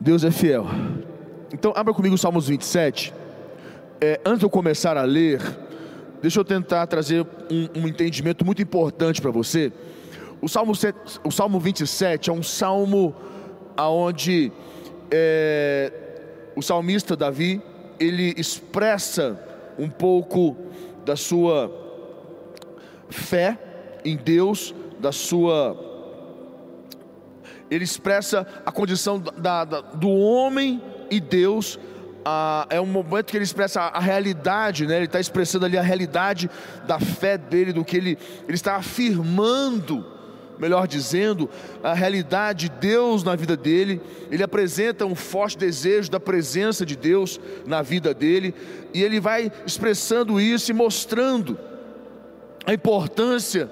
Deus é fiel. Então, abra comigo o Salmos 27. É, antes de eu começar a ler, deixa eu tentar trazer um, um entendimento muito importante para você. O Salmo, o Salmo 27 é um salmo onde é, o salmista Davi ele expressa um pouco da sua fé em Deus, da sua. Ele expressa a condição da, da, do homem e Deus. Ah, é um momento que ele expressa a, realidade, né? ele está expressando ali a realidade da fé dele, do que ele, ele está afirmando melhor dizendo, a realidade de Deus na vida dele. Ele apresenta um forte desejo da presença de Deus na vida dele, e ele vai expressando isso e mostrando a importância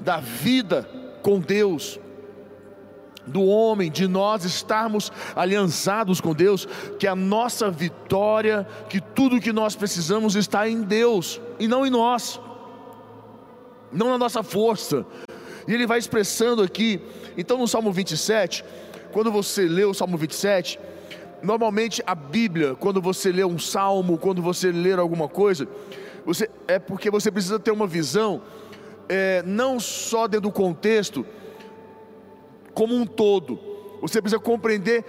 da vida com Deus, do homem, de nós estarmos aliançados com Deus, que a nossa vitória, que tudo que nós precisamos está em Deus e não em nós, não na nossa força. E ele vai expressando aqui, então no Salmo 27, quando você lê o Salmo 27, normalmente a Bíblia, quando você lê um salmo, quando você lê alguma coisa, você, é porque você precisa ter uma visão, é, não só dentro do contexto, como um todo. Você precisa compreender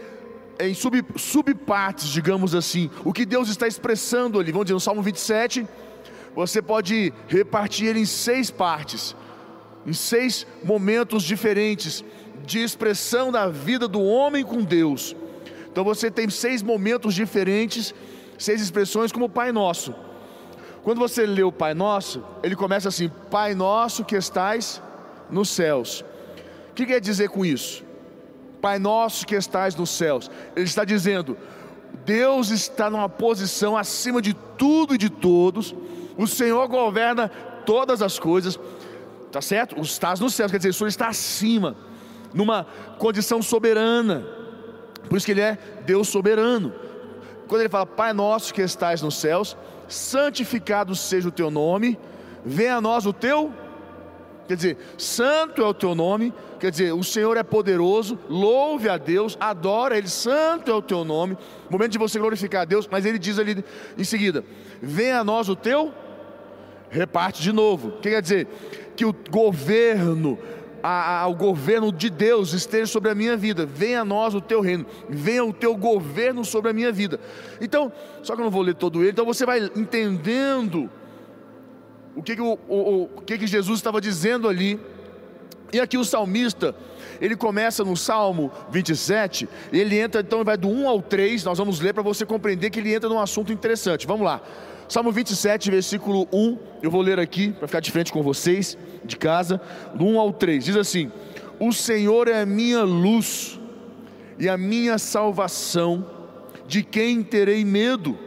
em sub, subpartes, digamos assim, o que Deus está expressando ali. Vamos dizer, no Salmo 27, você pode repartir ele em seis partes, em seis momentos diferentes de expressão da vida do homem com Deus. Então você tem seis momentos diferentes, seis expressões como o Pai Nosso. Quando você lê o Pai Nosso, ele começa assim: Pai Nosso que estais nos céus. O que quer dizer com isso? Pai Nosso que estais nos céus. Ele está dizendo: Deus está numa posição acima de tudo e de todos. O Senhor governa todas as coisas. Tá certo? Estás nos céus, quer dizer, o Senhor está acima, numa condição soberana. Por isso que ele é Deus soberano. Quando ele fala, Pai nosso que estais nos céus, santificado seja o teu nome, venha a nós o teu. Quer dizer, santo é o teu nome, quer dizer, o Senhor é poderoso, louve a Deus, adora Ele, santo é o teu nome. Momento de você glorificar a Deus, mas ele diz ali em seguida: venha a nós o teu, reparte de novo. Que quer dizer? Que o governo, a, a, o governo de Deus esteja sobre a minha vida. Venha a nós o teu reino, venha o teu governo sobre a minha vida. Então, só que eu não vou ler todo ele, então você vai entendendo o que, que, o, o, o que, que Jesus estava dizendo ali. E aqui o salmista, ele começa no Salmo 27, ele entra então, vai do 1 ao 3, nós vamos ler para você compreender que ele entra num assunto interessante. Vamos lá. Salmo 27, versículo 1, eu vou ler aqui para ficar de frente com vocês, de casa, do 1 ao 3. Diz assim: O Senhor é a minha luz e a minha salvação, de quem terei medo?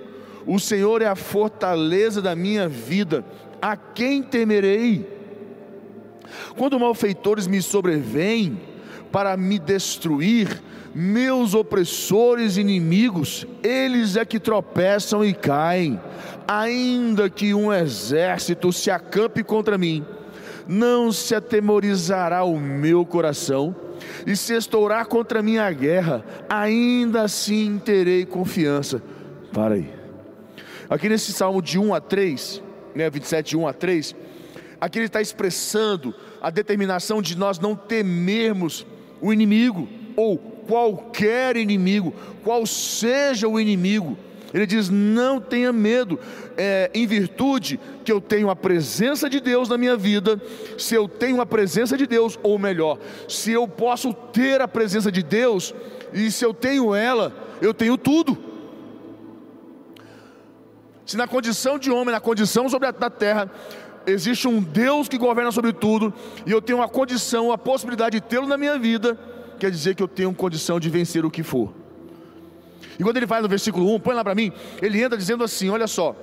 O Senhor é a fortaleza da minha vida, a quem temerei? Quando malfeitores me sobrevêm para me destruir, meus opressores inimigos, eles é que tropeçam e caem ainda que um exército se acampe contra mim, não se atemorizará o meu coração, e se estourar contra mim a guerra, ainda assim terei confiança. Para aí. Aqui nesse salmo de 1 a 3, né, 27, de 1 a 3, aqui ele está expressando a determinação de nós não temermos o inimigo, ou qualquer inimigo, qual seja o inimigo, ele diz: não tenha medo, é, em virtude que eu tenho a presença de Deus na minha vida. Se eu tenho a presença de Deus, ou melhor, se eu posso ter a presença de Deus, e se eu tenho ela, eu tenho tudo. Se na condição de homem, na condição sobre a da terra, existe um Deus que governa sobre tudo, e eu tenho a condição, a possibilidade de tê-lo na minha vida, quer dizer que eu tenho condição de vencer o que for. E quando ele vai no versículo 1, põe lá para mim, ele entra dizendo assim: olha só,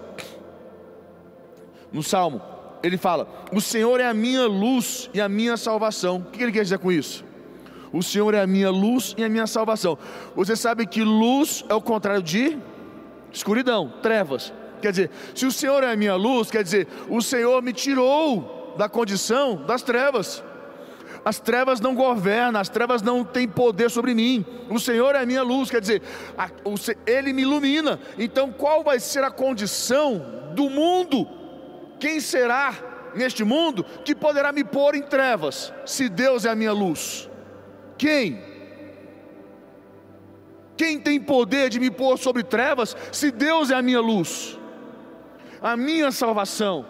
no Salmo, ele fala: O Senhor é a minha luz e a minha salvação. O que ele quer dizer com isso? O Senhor é a minha luz e a minha salvação. Você sabe que luz é o contrário de escuridão, trevas. Quer dizer, se o Senhor é a minha luz, quer dizer, o Senhor me tirou da condição das trevas. as trevas não governam, as trevas não têm poder sobre mim. O Senhor é a minha luz, quer dizer, Ele me ilumina. Então, qual vai ser a condição do mundo? Quem será neste mundo que poderá me pôr em trevas, se Deus é a minha luz? Quem? Quem tem poder de me pôr sobre trevas, se Deus é a minha luz? A minha salvação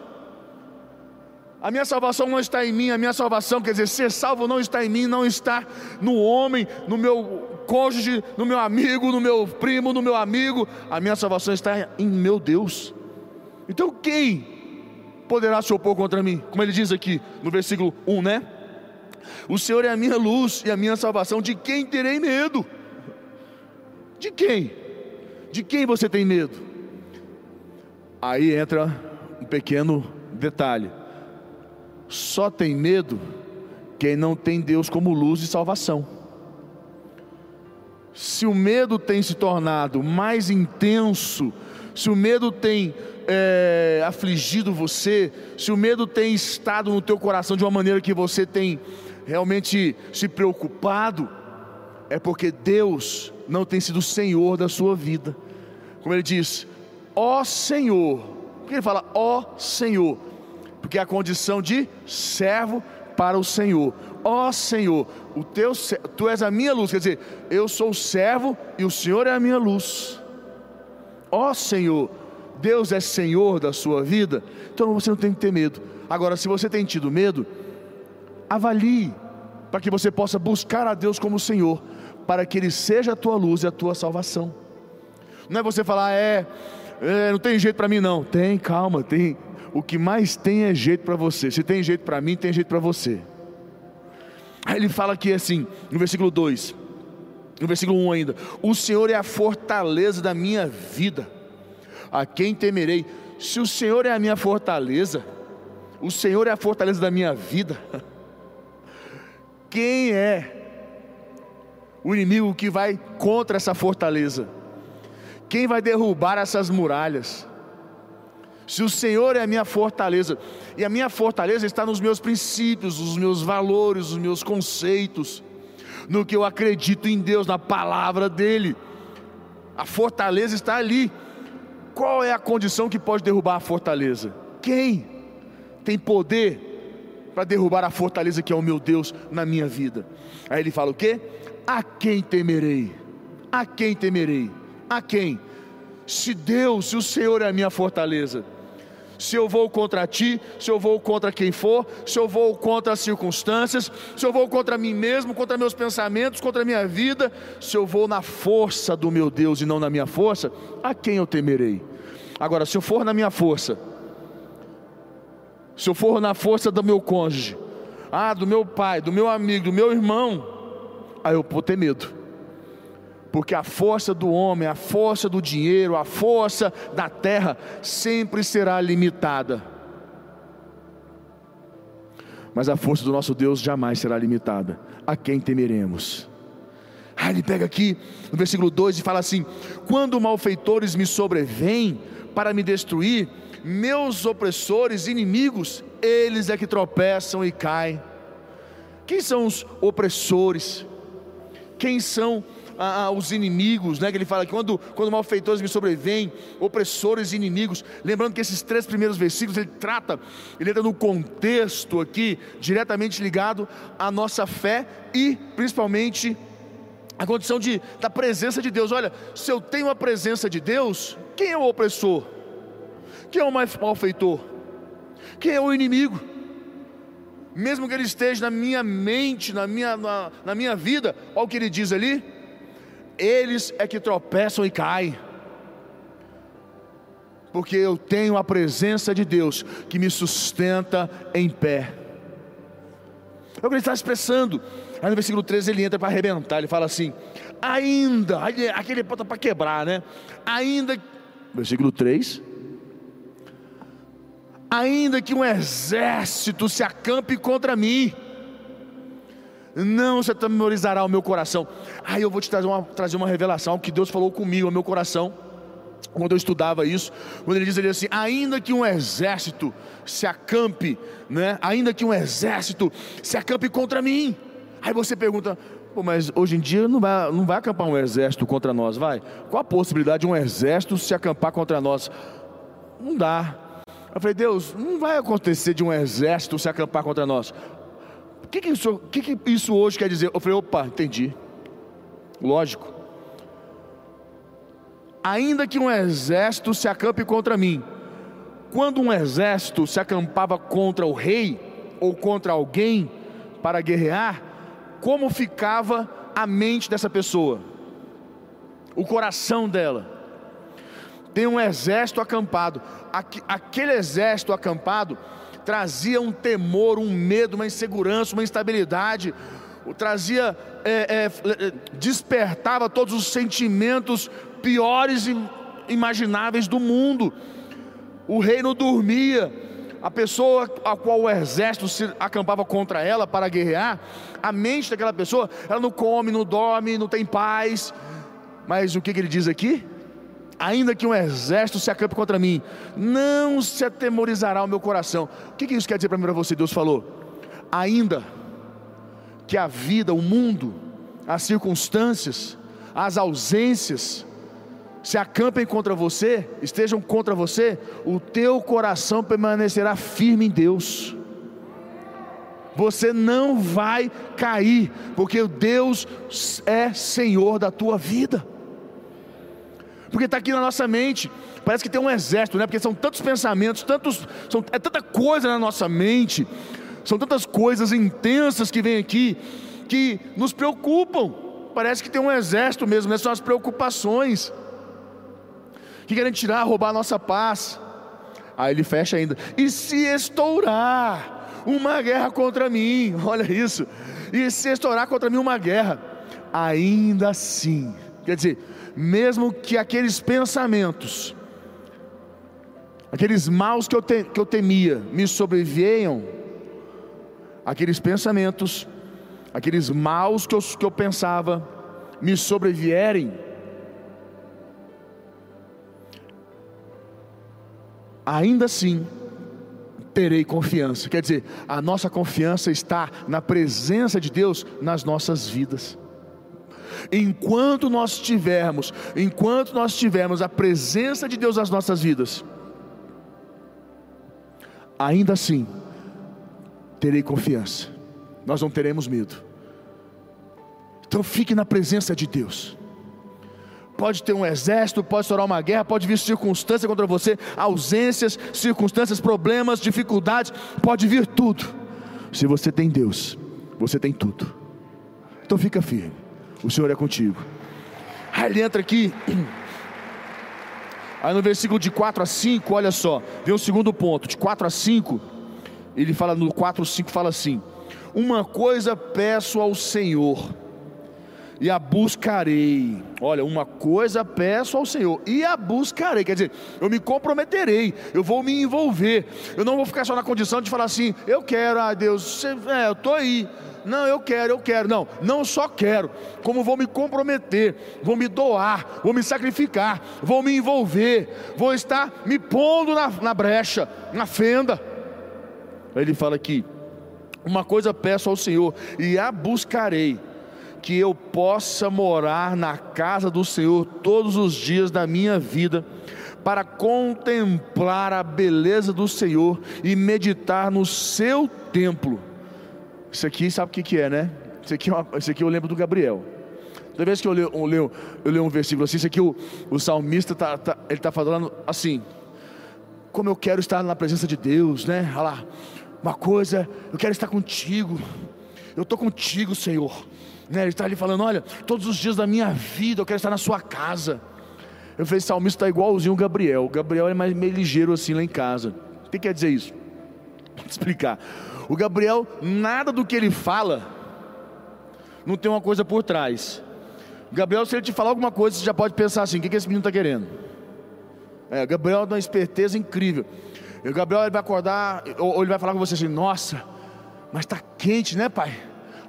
a minha salvação não está em mim, a minha salvação, quer dizer, ser salvo não está em mim, não está no homem, no meu cônjuge, no meu amigo, no meu primo, no meu amigo. A minha salvação está em meu Deus. Então quem poderá se opor contra mim? Como ele diz aqui no versículo 1, né? O Senhor é a minha luz e a minha salvação, de quem terei medo? De quem? De quem você tem medo? Aí entra um pequeno detalhe só tem medo quem não tem Deus como luz e salvação. Se o medo tem se tornado mais intenso, se o medo tem é, afligido você, se o medo tem estado no teu coração de uma maneira que você tem realmente se preocupado, é porque Deus não tem sido Senhor da sua vida. Como ele diz, ó Senhor, porque ele fala ó Senhor, porque é a condição de servo para o Senhor. Ó Senhor, o teu, tu és a minha luz, quer dizer, eu sou o servo e o Senhor é a minha luz. Ó Senhor, Deus é Senhor da sua vida, então você não tem que ter medo. Agora, se você tem tido medo, avalie para que você possa buscar a Deus como Senhor, para que Ele seja a tua luz e a tua salvação. Não é você falar, é, é não tem jeito para mim, não. Tem, calma, tem o que mais tem é jeito para você. Se tem jeito para mim, tem jeito para você. Aí ele fala aqui assim, no versículo 2, no versículo 1 ainda: O Senhor é a fortaleza da minha vida, a quem temerei? Se o Senhor é a minha fortaleza, o Senhor é a fortaleza da minha vida, quem é o inimigo que vai contra essa fortaleza? Quem vai derrubar essas muralhas? Se o Senhor é a minha fortaleza, e a minha fortaleza está nos meus princípios, nos meus valores, nos meus conceitos, no que eu acredito em Deus, na palavra dEle, a fortaleza está ali. Qual é a condição que pode derrubar a fortaleza? Quem tem poder para derrubar a fortaleza que é o meu Deus na minha vida? Aí ele fala o quê? A quem temerei? A quem temerei? A quem? Se Deus, se o Senhor é a minha fortaleza, se eu vou contra ti, se eu vou contra quem for, se eu vou contra as circunstâncias, se eu vou contra mim mesmo, contra meus pensamentos, contra a minha vida, se eu vou na força do meu Deus e não na minha força, a quem eu temerei? Agora, se eu for na minha força, se eu for na força do meu cônjuge, ah, do meu pai, do meu amigo, do meu irmão, aí eu vou ter medo porque a força do homem, a força do dinheiro, a força da terra sempre será limitada. Mas a força do nosso Deus jamais será limitada. A quem temeremos? Aí ele pega aqui no versículo 2 e fala assim: Quando malfeitores me sobrevêm para me destruir, meus opressores, inimigos, eles é que tropeçam e caem. Quem são os opressores? Quem são ah, os inimigos, né? Que ele fala que quando, quando malfeitores me sobrevêm, opressores e inimigos. Lembrando que esses três primeiros versículos ele trata, ele entra no contexto aqui, diretamente ligado à nossa fé e principalmente a condição de, da presença de Deus. Olha, se eu tenho a presença de Deus, quem é o opressor? Quem é o malfeitor? Quem é o inimigo? Mesmo que ele esteja na minha mente, na minha, na, na minha vida, olha o que ele diz ali: eles é que tropeçam e caem. Porque eu tenho a presença de Deus que me sustenta em pé. É o que ele está expressando. Aí no versículo 13 ele entra para arrebentar, ele fala assim: ainda, aquele bota para quebrar, né? Ainda, versículo 3: ainda que um exército se acampe contra mim, não se atemorizará o meu coração. Aí eu vou te trazer uma, trazer uma revelação que Deus falou comigo, ao meu coração. quando eu estudava isso, quando ele diz ali assim: ainda que um exército se acampe, né? Ainda que um exército se acampe contra mim. Aí você pergunta, Pô, mas hoje em dia não vai, não vai acampar um exército contra nós, vai? Qual a possibilidade de um exército se acampar contra nós? Não dá. Eu falei, Deus, não vai acontecer de um exército se acampar contra nós. O que, que, isso, que, que isso hoje quer dizer? Eu falei, opa, entendi. Lógico. Ainda que um exército se acampe contra mim, quando um exército se acampava contra o rei ou contra alguém para guerrear, como ficava a mente dessa pessoa, o coração dela. Tem um exército acampado, aquele exército acampado trazia um temor, um medo, uma insegurança, uma instabilidade, trazia, é, é, despertava todos os sentimentos piores imagináveis do mundo. O rei não dormia, a pessoa a qual o exército se acampava contra ela para guerrear, a mente daquela pessoa, ela não come, não dorme, não tem paz. Mas o que, que ele diz aqui? Ainda que um exército se acampe contra mim, não se atemorizará o meu coração. O que, que isso quer dizer para mim para você? Deus falou: ainda que a vida, o mundo, as circunstâncias, as ausências, se acampem contra você, estejam contra você, o teu coração permanecerá firme em Deus. Você não vai cair, porque Deus é Senhor da tua vida. Porque está aqui na nossa mente, parece que tem um exército, né? Porque são tantos pensamentos, tantos, são, é tanta coisa na nossa mente, são tantas coisas intensas que vêm aqui, que nos preocupam. Parece que tem um exército mesmo, né? São as preocupações que querem tirar, roubar a nossa paz. Aí ele fecha ainda. E se estourar uma guerra contra mim, olha isso. E se estourar contra mim uma guerra, ainda assim, quer dizer, mesmo que aqueles pensamentos, aqueles maus que eu, te, que eu temia, me sobrevenham, aqueles pensamentos, aqueles maus que eu, que eu pensava, me sobrevierem, ainda assim terei confiança. Quer dizer, a nossa confiança está na presença de Deus nas nossas vidas. Enquanto nós tivermos, enquanto nós tivermos a presença de Deus nas nossas vidas, ainda assim terei confiança. Nós não teremos medo. Então fique na presença de Deus pode ter um exército, pode estourar uma guerra, pode vir circunstâncias contra você, ausências, circunstâncias, problemas, dificuldades, pode vir tudo. Se você tem Deus, você tem tudo. Então fica firme, o Senhor é contigo. Aí ele entra aqui, aí no versículo de 4 a 5, olha só, vem o segundo ponto, de 4 a 5, ele fala no 4 5 fala assim: Uma coisa peço ao Senhor e a buscarei. Olha, uma coisa peço ao Senhor e a buscarei. Quer dizer, eu me comprometerei, eu vou me envolver. Eu não vou ficar só na condição de falar assim: eu quero, ah Deus, você, é, eu estou aí. Não, eu quero, eu quero. Não, não só quero, como vou me comprometer, vou me doar, vou me sacrificar, vou me envolver, vou estar me pondo na, na brecha, na fenda. Ele fala aqui: uma coisa peço ao Senhor e a buscarei que eu possa morar na casa do Senhor todos os dias da minha vida, para contemplar a beleza do Senhor e meditar no seu templo. Isso aqui, sabe o que, é, né? Isso aqui, é isso aqui eu lembro do Gabriel. Toda vez que eu leio, eu leio, eu leio um versículo assim, isso aqui o, o salmista tá, tá, ele está falando assim: como eu quero estar na presença de Deus, né? Olha lá, uma coisa, eu quero estar contigo, eu estou contigo, Senhor. Né? Ele está ali falando: Olha, todos os dias da minha vida eu quero estar na sua casa. Eu falei: Salmista está igualzinho o Gabriel. O Gabriel é mais meio ligeiro assim lá em casa. O que quer dizer isso? Vou explicar. O Gabriel, nada do que ele fala, não tem uma coisa por trás. O Gabriel, se ele te falar alguma coisa, você já pode pensar assim: o que, que esse menino está querendo? É, o Gabriel dá uma esperteza incrível. E o Gabriel ele vai acordar, ou, ou ele vai falar com você assim: Nossa, mas está quente, né, pai?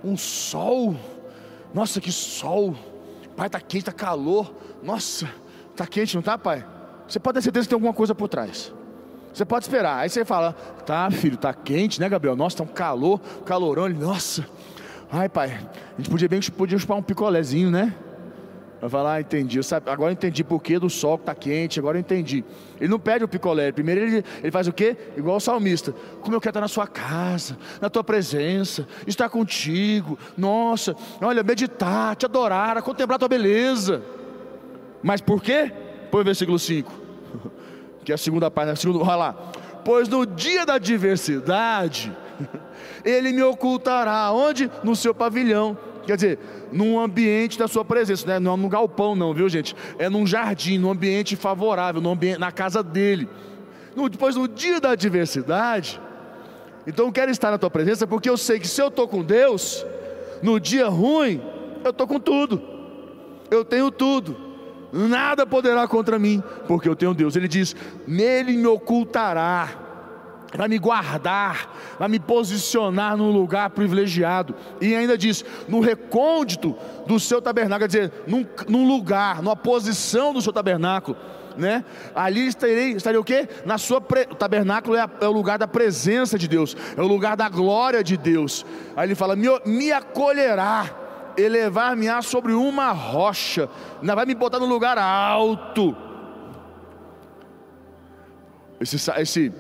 Um sol nossa, que sol. Pai, está quente, está calor. Nossa, está quente, não está, pai? você pode ter certeza que tem alguma coisa por trás. Você pode esperar. Aí você fala, tá, filho, tá quente, né, Gabriel? Nossa, tá um calor, calorão. Ele, nossa, ai, pai, a gente podia bem podia chupar um picolézinho, né? Vai falar, ah, entendi. Sabe, agora eu entendi por que do sol que está quente, agora eu entendi. Ele não pede o picolé, primeiro ele, ele faz o quê? Igual o salmista. Como eu quero estar na sua casa, na tua presença, estar contigo. Nossa, olha, meditar, te adorar, contemplar a tua beleza. Mas por quê? Põe o versículo 5. Que é a segunda parte, a segunda, olha lá. Pois no dia da adversidade, ele me ocultará. Onde? No seu pavilhão. Quer dizer, num ambiente da sua presença, né? não é num galpão, não, viu gente? É num jardim, num ambiente favorável, num ambiente, na casa dele. No, depois, no dia da adversidade, então eu quero estar na tua presença, porque eu sei que se eu estou com Deus, no dia ruim, eu estou com tudo, eu tenho tudo, nada poderá contra mim, porque eu tenho Deus. Ele diz: Nele me ocultará vai me guardar, vai me posicionar num lugar privilegiado. E ainda diz: no recôndito do seu tabernáculo, quer dizer, num, num lugar, numa posição do seu tabernáculo. Né? Ali estarei, estarei o quê? Na sua pre... o tabernáculo é, a, é, o lugar da presença de Deus, é o lugar da glória de Deus. Aí ele fala: me, me acolherá, elevar-me-á sobre uma rocha, ainda vai me botar no lugar alto. Esse, esse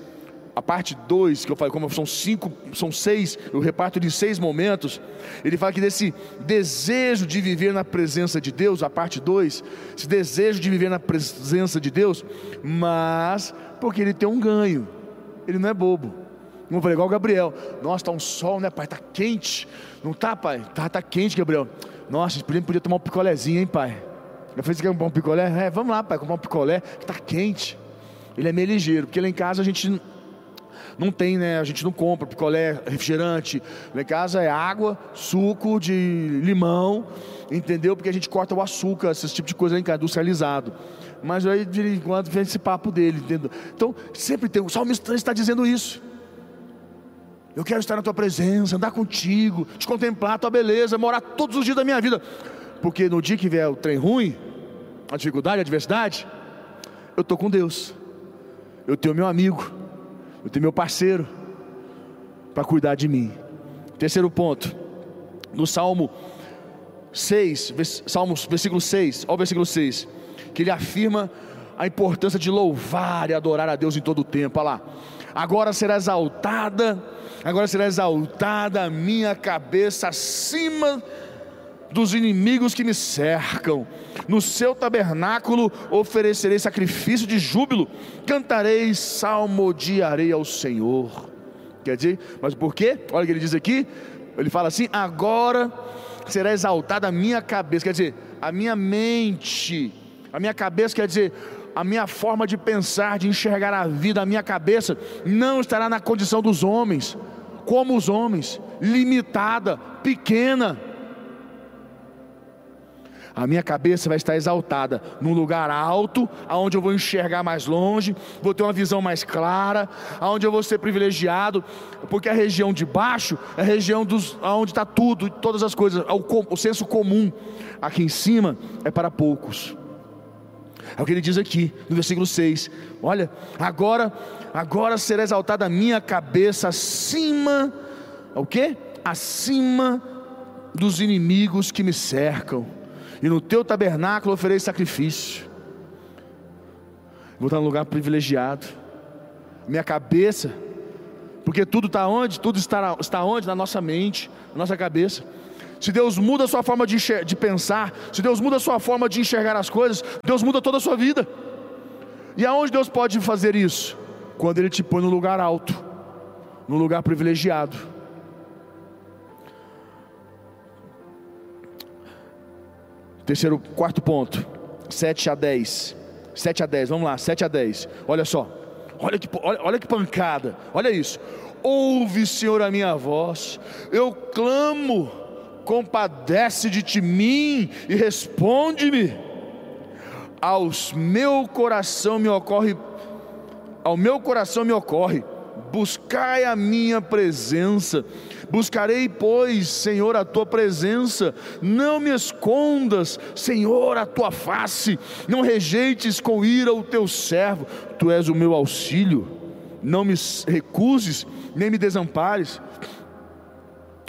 a parte 2, que eu falei, como são cinco, são seis, eu reparto de seis momentos, ele fala que desse desejo de viver na presença de Deus, a parte 2, esse desejo de viver na presença de Deus, mas porque ele tem um ganho, ele não é bobo. Não falei igual o Gabriel, nossa, está um sol, né, pai? Está quente. Não tá, pai? Tá, tá quente, Gabriel. Nossa, a gente podia tomar um picolézinho, hein, pai? Eu falei, você quer comprar um picolé? É, vamos lá, pai, comprar um picolé, que está quente. Ele é meio ligeiro, porque lá em casa a gente não tem, né? A gente não compra picolé, refrigerante. Lá em casa é água, suco de limão, entendeu? Porque a gente corta o açúcar, esse tipo de coisa casa, industrializado. Mas aí de vez em quando vem esse papo dele, entendeu? Então, sempre tem. O salmista está dizendo isso. Eu quero estar na tua presença, andar contigo, te contemplar a tua beleza, morar todos os dias da minha vida. Porque no dia que vier o trem ruim, a dificuldade, a adversidade, eu estou com Deus. Eu tenho meu amigo eu tenho meu parceiro para cuidar de mim. Terceiro ponto, no Salmo 6, Salmos, versículo 6, olha o versículo 6, que ele afirma a importância de louvar e adorar a Deus em todo o tempo. Olha lá. Agora será exaltada, agora será exaltada a minha cabeça acima dos inimigos que me cercam. No seu tabernáculo oferecerei sacrifício de júbilo, cantarei, salmodiarei ao Senhor. Quer dizer, mas por quê? Olha o que ele diz aqui. Ele fala assim: agora será exaltada a minha cabeça, quer dizer, a minha mente, a minha cabeça, quer dizer, a minha forma de pensar, de enxergar a vida, a minha cabeça, não estará na condição dos homens, como os homens, limitada, pequena a minha cabeça vai estar exaltada num lugar alto, aonde eu vou enxergar mais longe, vou ter uma visão mais clara, aonde eu vou ser privilegiado, porque a região de baixo é a região dos, onde está tudo, todas as coisas, o, o senso comum. Aqui em cima é para poucos. É o que ele diz aqui no versículo 6. Olha, agora, agora será exaltada a minha cabeça acima, o que? Acima dos inimigos que me cercam e no teu tabernáculo oferei sacrifício. Vou estar num lugar privilegiado. Minha cabeça, porque tudo está onde? Tudo está, está onde? Na nossa mente, na nossa cabeça. Se Deus muda a sua forma de, de pensar, se Deus muda a sua forma de enxergar as coisas, Deus muda toda a sua vida. E aonde Deus pode fazer isso? Quando Ele te põe no lugar alto, no lugar privilegiado. Terceiro, quarto ponto, 7 a 10. 7 a 10, vamos lá, 7 a 10. Olha só, olha que, olha, olha que pancada, olha isso. Ouve, Senhor, a minha voz, eu clamo, compadece de mim e responde-me. Aos meu coração me ocorre, ao meu coração me ocorre, buscai a minha presença, Buscarei, pois, Senhor, a tua presença, não me escondas, Senhor, a tua face, não rejeites com ira o teu servo, tu és o meu auxílio, não me recuses, nem me desampares.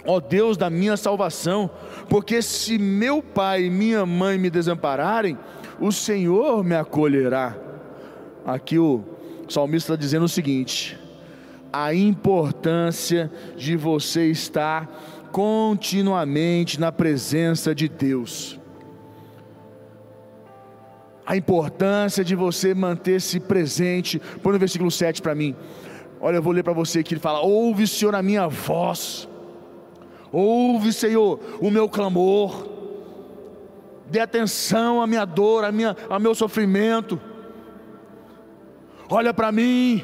Ó Deus da minha salvação, porque se meu pai e minha mãe me desampararem, o Senhor me acolherá. Aqui o salmista está dizendo o seguinte: a importância de você estar continuamente na presença de Deus. A importância de você manter-se presente. Põe no versículo 7 para mim. Olha, eu vou ler para você aqui. Ele fala: Ouve, Senhor, a minha voz. Ouve, Senhor, o meu clamor. Dê atenção à minha dor, à minha, ao meu sofrimento. Olha para mim.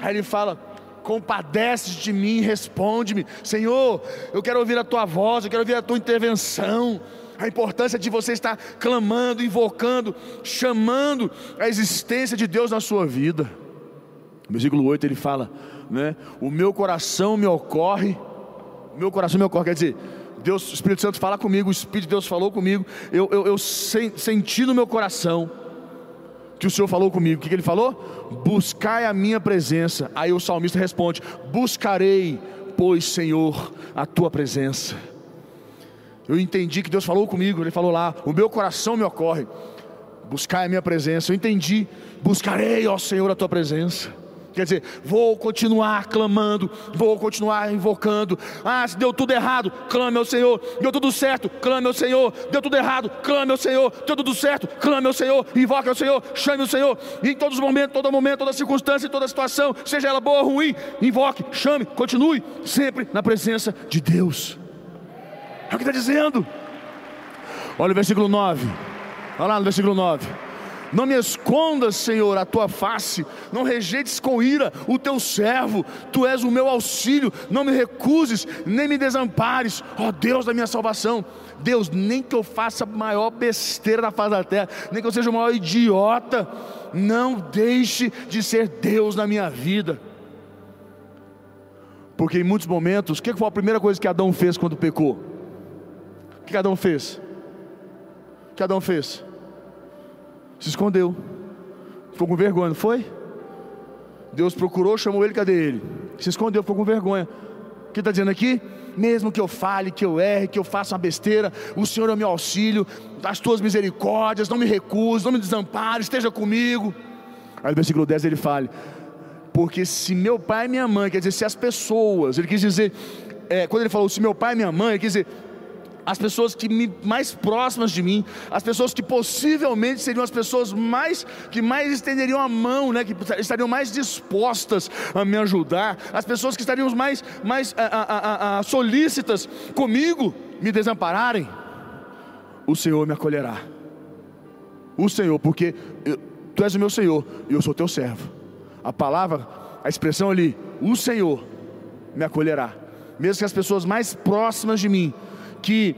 Aí ele fala: compadece de mim, responde-me, Senhor, eu quero ouvir a tua voz, eu quero ouvir a tua intervenção, a importância de você estar clamando, invocando, chamando a existência de Deus na sua vida. No versículo 8 ele fala, né? O meu coração me ocorre, o meu coração me ocorre, quer dizer, Deus, o Espírito Santo fala comigo, o Espírito de Deus falou comigo, eu, eu, eu senti no meu coração, que o Senhor falou comigo. O que, que ele falou? Buscai a minha presença. Aí o salmista responde: Buscarei, pois, Senhor, a tua presença. Eu entendi que Deus falou comigo. Ele falou lá: O meu coração me ocorre. Buscai a minha presença. Eu entendi. Buscarei, ó Senhor, a tua presença. Quer dizer, vou continuar clamando, vou continuar invocando. Ah, se deu tudo errado, clame ao Senhor. Deu tudo certo, clame ao Senhor. Deu tudo errado, clame ao Senhor. Deu tudo certo, clame ao Senhor. Invoque ao Senhor, chame o Senhor. E em todos os momentos, todo momento, toda circunstância, toda situação, seja ela boa ou ruim, invoque, chame, continue sempre na presença de Deus. É o que está dizendo. Olha o versículo 9. Olha lá no versículo 9. Não me escondas, Senhor, a tua face, não rejeites com ira o teu servo, tu és o meu auxílio, não me recuses, nem me desampares, ó Deus da minha salvação. Deus, nem que eu faça a maior besteira da face da terra, nem que eu seja o maior idiota, não deixe de ser Deus na minha vida. Porque em muitos momentos, o que foi a primeira coisa que Adão fez quando pecou? O que Adão fez? O que Adão fez? Se escondeu. Ficou com vergonha, não foi? Deus procurou, chamou ele, cadê ele? Se escondeu, ficou com vergonha. O que está dizendo aqui? Mesmo que eu fale, que eu erre, que eu faça uma besteira, o Senhor é o meu auxílio, as tuas misericórdias, não me recuse, não me desampare, esteja comigo. Aí no versículo 10 ele fala: Porque se meu pai e minha mãe, quer dizer, se as pessoas, ele quis dizer, é, quando ele falou se meu pai e minha mãe, ele quis dizer, as pessoas que me, mais próximas de mim, as pessoas que possivelmente seriam as pessoas mais que mais estenderiam a mão, né, que estariam mais dispostas a me ajudar, as pessoas que estariam mais mais a, a, a, solícitas comigo me desampararem, o Senhor me acolherá. O Senhor, porque eu, tu és o meu Senhor e eu sou teu servo. A palavra, a expressão ali, o Senhor me acolherá. Mesmo que as pessoas mais próximas de mim que,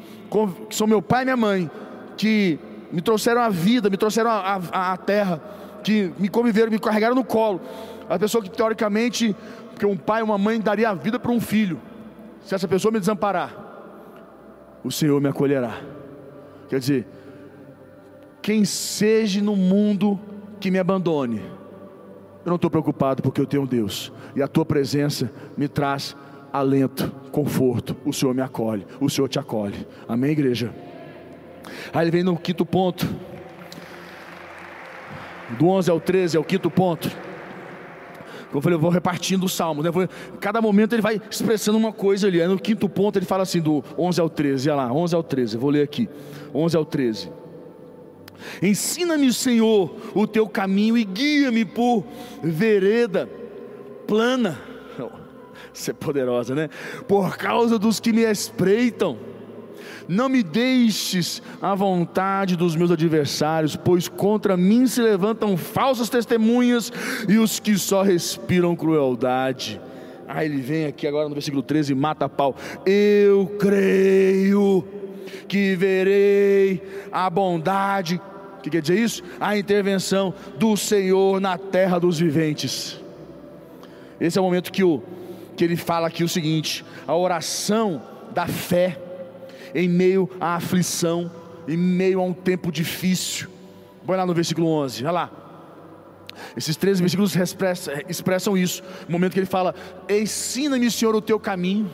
que são meu pai e minha mãe, que me trouxeram a vida, me trouxeram a, a, a terra, que me conviveram, me carregaram no colo. A pessoa que teoricamente, que um pai e uma mãe daria a vida para um filho. Se essa pessoa me desamparar, o Senhor me acolherá. Quer dizer, quem seja no mundo que me abandone, eu não estou preocupado porque eu tenho Deus, e a tua presença me traz alento, conforto. O Senhor me acolhe, o Senhor te acolhe. Amém, igreja? Aí ele vem no quinto ponto. Do 11 ao 13 é o quinto ponto. Eu falei, eu vou repartindo o salmo. Né? Cada momento ele vai expressando uma coisa ali. Aí no quinto ponto ele fala assim, do 11 ao 13. Olha lá, 11 ao 13. Eu vou ler aqui. 11 ao 13. Ensina-me, Senhor, o teu caminho e guia-me por vereda plana ser é poderosa, né? Por causa dos que me espreitam. Não me deixes à vontade dos meus adversários, pois contra mim se levantam falsas testemunhas e os que só respiram crueldade. Ah, ele vem aqui agora no versículo 13 e mata pau. Eu creio que verei a bondade, o que quer dizer isso? A intervenção do Senhor na terra dos viventes. Esse é o momento que o que ele fala aqui o seguinte: a oração da fé em meio à aflição, em meio a um tempo difícil. Vai lá no versículo 11, olha lá. Esses três versículos expressam, isso. No momento que ele fala: Ensina-me, Senhor, o teu caminho.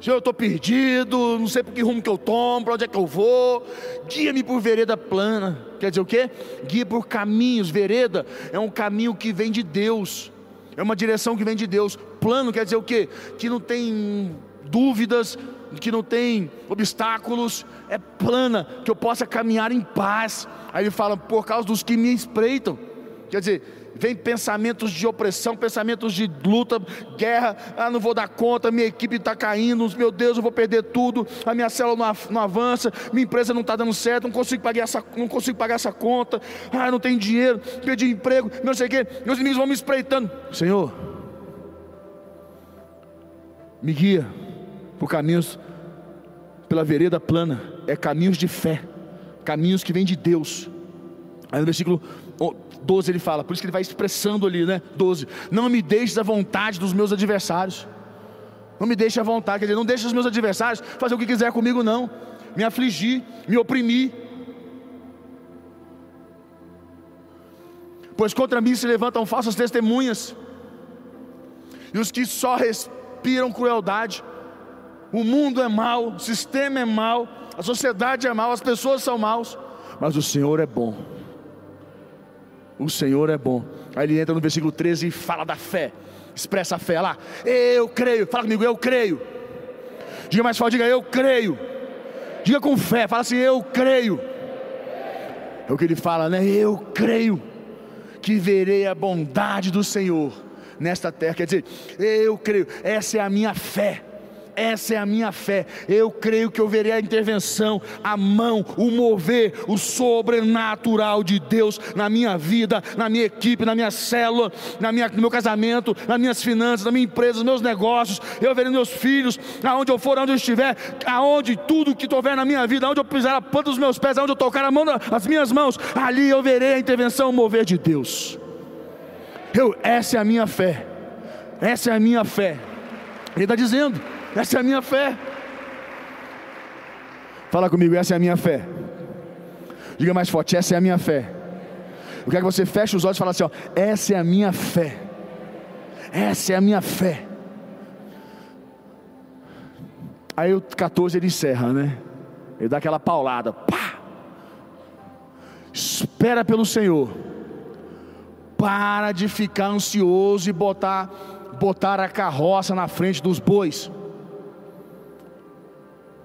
Senhor, eu estou perdido, não sei por que rumo que eu tomo, para onde é que eu vou. Guia-me por vereda plana. Quer dizer o quê? Guia por caminhos. Vereda é um caminho que vem de Deus. É uma direção que vem de Deus. Plano quer dizer o quê? Que não tem dúvidas, que não tem obstáculos, é plana, que eu possa caminhar em paz. Aí ele fala, por causa dos que me espreitam. Quer dizer, vem pensamentos de opressão, pensamentos de luta, guerra. Ah, não vou dar conta, minha equipe está caindo, meu Deus, eu vou perder tudo, a minha célula não, avança, minha empresa não está dando certo, não consigo pagar essa, não consigo pagar essa conta, ah, não tenho dinheiro, perdi emprego, não sei o quê, meus inimigos vão me espreitando. Senhor, me guia por caminhos, pela vereda plana, é caminhos de fé, caminhos que vêm de Deus. Aí no versículo 12 ele fala, por isso que ele vai expressando ali, né? 12: Não me deixes à vontade dos meus adversários. Não me deixe à vontade, quer dizer, não deixe os meus adversários fazer o que quiser comigo, não. Me afligir, me oprimir. Pois contra mim se levantam falsas testemunhas, e os que só respiram crueldade. O mundo é mau, o sistema é mau, a sociedade é mau, as pessoas são maus, mas o Senhor é bom. O Senhor é bom. Aí ele entra no versículo 13 e fala da fé. Expressa a fé lá. Eu creio. Fala comigo, eu creio. Diga mais forte, diga eu creio. Diga com fé, fala assim, eu creio. É o que ele fala, né? Eu creio que verei a bondade do Senhor nesta terra. Quer dizer, eu creio, essa é a minha fé. Essa é a minha fé. Eu creio que eu verei a intervenção, a mão, o mover, o sobrenatural de Deus na minha vida, na minha equipe, na minha célula, na minha, no meu casamento, nas minhas finanças, na minha empresa, nos meus negócios. Eu verei meus filhos, aonde eu for, aonde eu estiver, aonde tudo que houver na minha vida, aonde eu pisar a ponta dos meus pés, aonde eu tocar a mão, as minhas mãos, ali eu verei a intervenção, o mover de Deus. Eu, essa é a minha fé. Essa é a minha fé. Ele está dizendo. Essa é a minha fé. Fala comigo, essa é a minha fé. Diga mais forte, essa é a minha fé. Eu quero que você feche os olhos e fale assim: ó, essa é a minha fé. Essa é a minha fé. Aí o 14 ele encerra, né? Ele dá aquela paulada. Pá! Espera pelo Senhor. Para de ficar ansioso e botar, botar a carroça na frente dos bois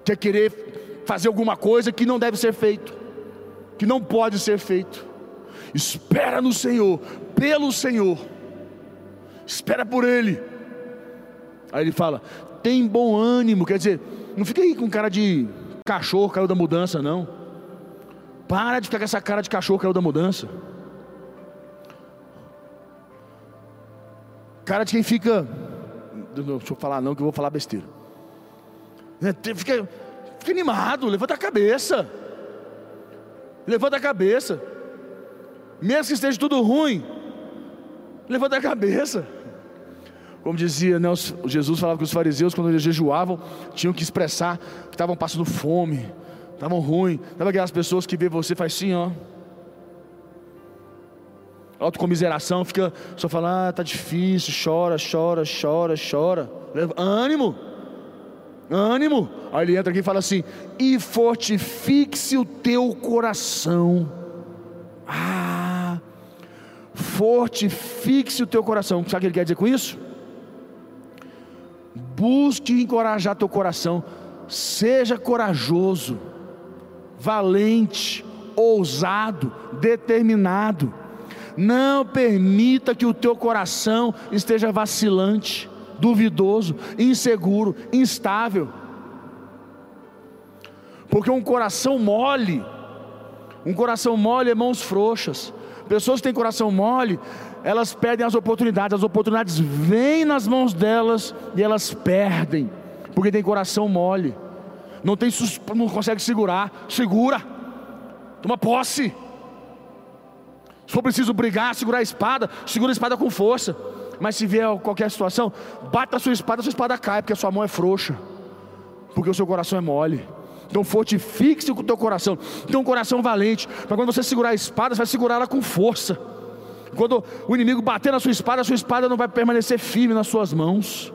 quer querer fazer alguma coisa que não deve ser feito, que não pode ser feito. Espera no Senhor, pelo Senhor, espera por Ele. Aí ele fala: tem bom ânimo, quer dizer, não fica aí com cara de cachorro caiu da mudança, não. Para de ficar com essa cara de cachorro caiu da mudança. Cara de quem fica. Deixa eu falar não, que eu vou falar besteira. Né, fica, fica animado, levanta a cabeça. Levanta a cabeça. Mesmo que esteja tudo ruim, levanta a cabeça. Como dizia, né, Jesus falava que os fariseus, quando eles jejuavam, tinham que expressar que estavam passando fome, estavam ruins. Sabe aquelas pessoas que vê você faz assim, ó. Autocomiseração, fica só falando, ah, tá difícil, chora, chora, chora, chora. Ânimo ânimo. Aí ele entra aqui e fala assim: e fortifique-se o teu coração. Ah, fortifique-se o teu coração. Sabe o que ele quer dizer com isso? Busque encorajar teu coração. Seja corajoso, valente, ousado, determinado. Não permita que o teu coração esteja vacilante duvidoso, inseguro, instável. Porque um coração mole, um coração mole é mãos frouxas. Pessoas que têm coração mole, elas perdem as oportunidades, as oportunidades vêm nas mãos delas e elas perdem, porque tem coração mole. Não tem não consegue segurar, segura. Toma posse. Se for preciso brigar, segurar a espada, segura a espada com força. mas se vier qualquer situação, bata a sua espada, a sua espada cai, porque a sua mão é frouxa, porque o seu coração é mole. Então fortifique-se com o teu coração. Tenha um coração valente. Para quando você segurar a espada, você vai segurar ela com força. Quando o inimigo bater na sua espada, a sua espada não vai permanecer firme nas suas mãos.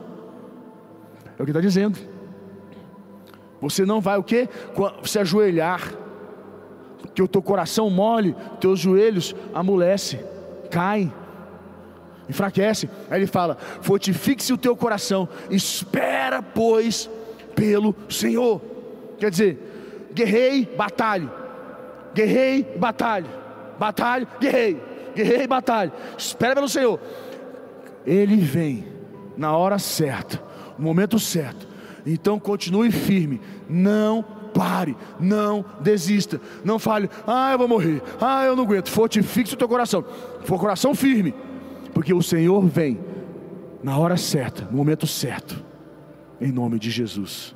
É o que está dizendo. Você não vai o quê? Se ajoelhar. Que o teu coração mole, teus joelhos amolece, caem, enfraquece. Aí ele fala: fortifique-se o teu coração, espera, pois, pelo Senhor. Quer dizer, guerrei, batalhe, guerrei, batalhe, batalhe, guerrei, guerrei, batalhe. Espera pelo Senhor. Ele vem na hora certa, no momento certo. Então continue firme, não pare, não desista, não fale, ah, eu vou morrer, ah, eu não aguento. Fortifique o teu coração, for coração firme, porque o Senhor vem na hora certa, no momento certo, em nome de Jesus.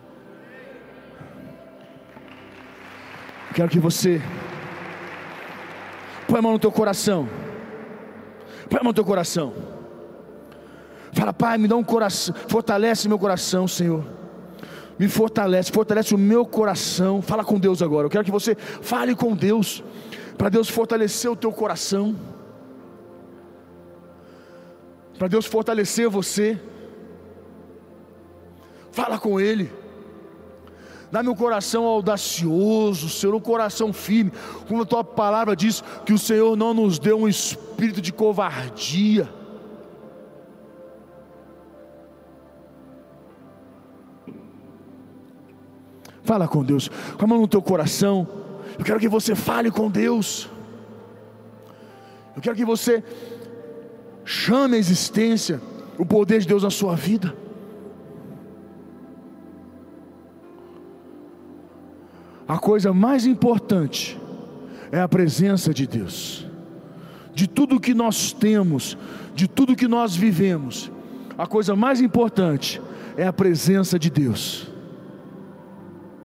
Quero que você põe a mão no teu coração. Põe a mão no teu coração. Fala, Pai, me dá um coração, fortalece meu coração, Senhor. Me fortalece, fortalece o meu coração. Fala com Deus agora. Eu quero que você fale com Deus, para Deus fortalecer o teu coração, para Deus fortalecer você. Fala com Ele. Dá-me um coração audacioso, Senhor, um coração firme. Como a tua palavra diz que o Senhor não nos deu um espírito de covardia. Fala com Deus, com a mão no teu coração. Eu quero que você fale com Deus. Eu quero que você chame a existência, o poder de Deus na sua vida. a coisa mais importante é a presença de Deus. De tudo que nós temos, de tudo que nós vivemos, a coisa mais importante é a presença de Deus.